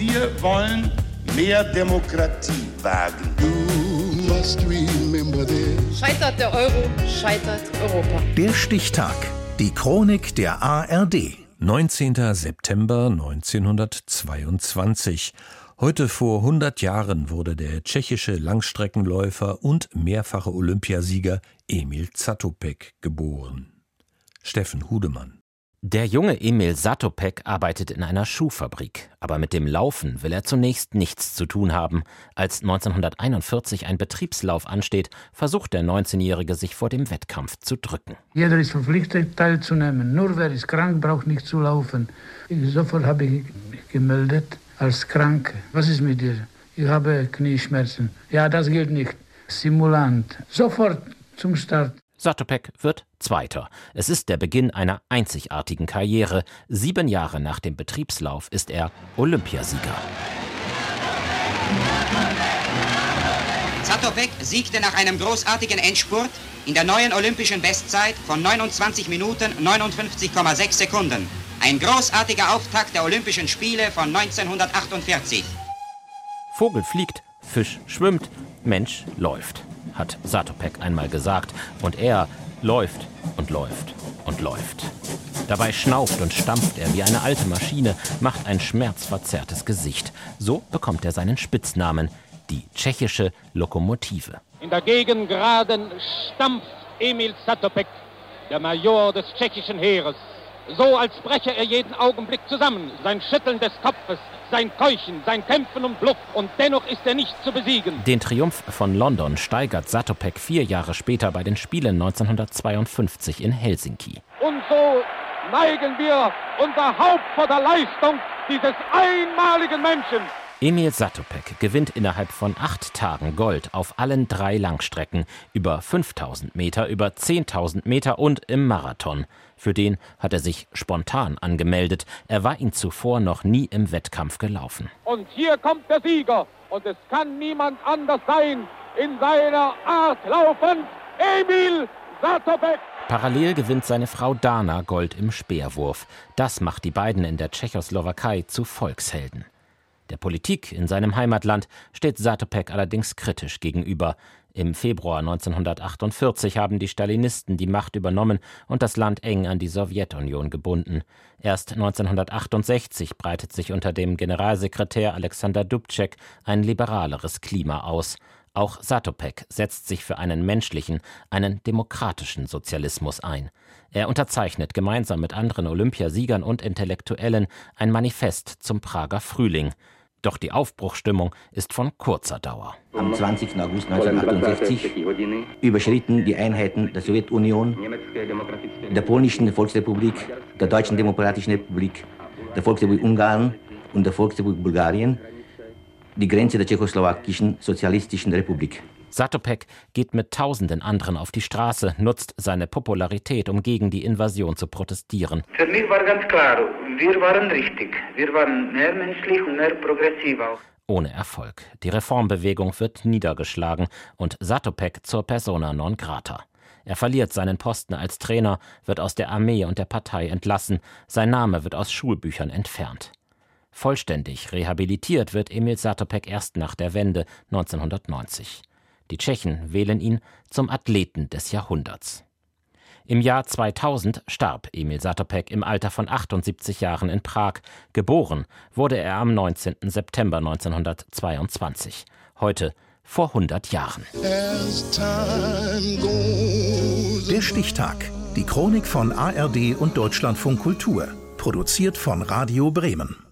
Wir wollen mehr Demokratie wagen. Scheitert der Euro, scheitert Europa. Der Stichtag. Die Chronik der ARD. 19. September 1922. Heute vor 100 Jahren wurde der tschechische Langstreckenläufer und mehrfache Olympiasieger Emil Zatopek geboren. Steffen Hudemann. Der junge Emil Satopek arbeitet in einer Schuhfabrik, aber mit dem Laufen will er zunächst nichts zu tun haben. Als 1941 ein Betriebslauf ansteht, versucht der 19-Jährige sich vor dem Wettkampf zu drücken. Jeder ist verpflichtet teilzunehmen. Nur wer ist krank, braucht nicht zu laufen. Sofort habe ich mich gemeldet als krank. Was ist mit dir? Ich habe Knieschmerzen. Ja, das gilt nicht. Simulant. Sofort zum Start. Satopek wird Zweiter. Es ist der Beginn einer einzigartigen Karriere. Sieben Jahre nach dem Betriebslauf ist er Olympiasieger. Zatopek siegte nach einem großartigen Endspurt in der neuen olympischen Bestzeit von 29 Minuten 59,6 Sekunden. Ein großartiger Auftakt der Olympischen Spiele von 1948. Vogel fliegt, Fisch schwimmt, Mensch läuft hat Satopek einmal gesagt. Und er läuft und läuft und läuft. Dabei schnauft und stampft er wie eine alte Maschine, macht ein schmerzverzerrtes Gesicht. So bekommt er seinen Spitznamen, die tschechische Lokomotive. In der Gegengraden stampft Emil Satopek, der Major des tschechischen Heeres. So als breche er jeden Augenblick zusammen. Sein Schütteln des Kopfes, sein Keuchen, sein Kämpfen um Luft und dennoch ist er nicht zu besiegen. Den Triumph von London steigert Satopek vier Jahre später bei den Spielen 1952 in Helsinki. Und so neigen wir unser Haupt vor der Leistung dieses einmaligen Menschen. Emil Satopek gewinnt innerhalb von acht Tagen Gold auf allen drei Langstrecken, über 5000 Meter, über 10.000 Meter und im Marathon. Für den hat er sich spontan angemeldet. Er war ihn zuvor noch nie im Wettkampf gelaufen. Und hier kommt der Sieger. Und es kann niemand anders sein. In seiner Art laufen. Emil Satopek. Parallel gewinnt seine Frau Dana Gold im Speerwurf. Das macht die beiden in der Tschechoslowakei zu Volkshelden. Der Politik in seinem Heimatland steht Satopek allerdings kritisch gegenüber. Im Februar 1948 haben die Stalinisten die Macht übernommen und das Land eng an die Sowjetunion gebunden. Erst 1968 breitet sich unter dem Generalsekretär Alexander Dubček ein liberaleres Klima aus. Auch Satopek setzt sich für einen menschlichen, einen demokratischen Sozialismus ein. Er unterzeichnet gemeinsam mit anderen Olympiasiegern und Intellektuellen ein Manifest zum Prager Frühling. Doch die Aufbruchstimmung ist von kurzer Dauer. Am 20. August 1968 überschritten die Einheiten der Sowjetunion, der Polnischen Volksrepublik, der Deutschen Demokratischen Republik, der Volksrepublik Ungarn und der Volksrepublik Bulgarien die Grenze der Tschechoslowakischen Sozialistischen Republik. Satopek geht mit tausenden anderen auf die Straße, nutzt seine Popularität, um gegen die Invasion zu protestieren. Für mich war ganz klar, wir waren richtig. Wir waren mehr menschlich und mehr progressiv auch. Ohne Erfolg. Die Reformbewegung wird niedergeschlagen und Satopek zur Persona non grata. Er verliert seinen Posten als Trainer, wird aus der Armee und der Partei entlassen, sein Name wird aus Schulbüchern entfernt. Vollständig rehabilitiert wird Emil Satopek erst nach der Wende 1990. Die Tschechen wählen ihn zum Athleten des Jahrhunderts. Im Jahr 2000 starb Emil Satopek im Alter von 78 Jahren in Prag. Geboren wurde er am 19. September 1922. Heute vor 100 Jahren. Der Stichtag. Die Chronik von ARD und Deutschlandfunk Kultur. Produziert von Radio Bremen.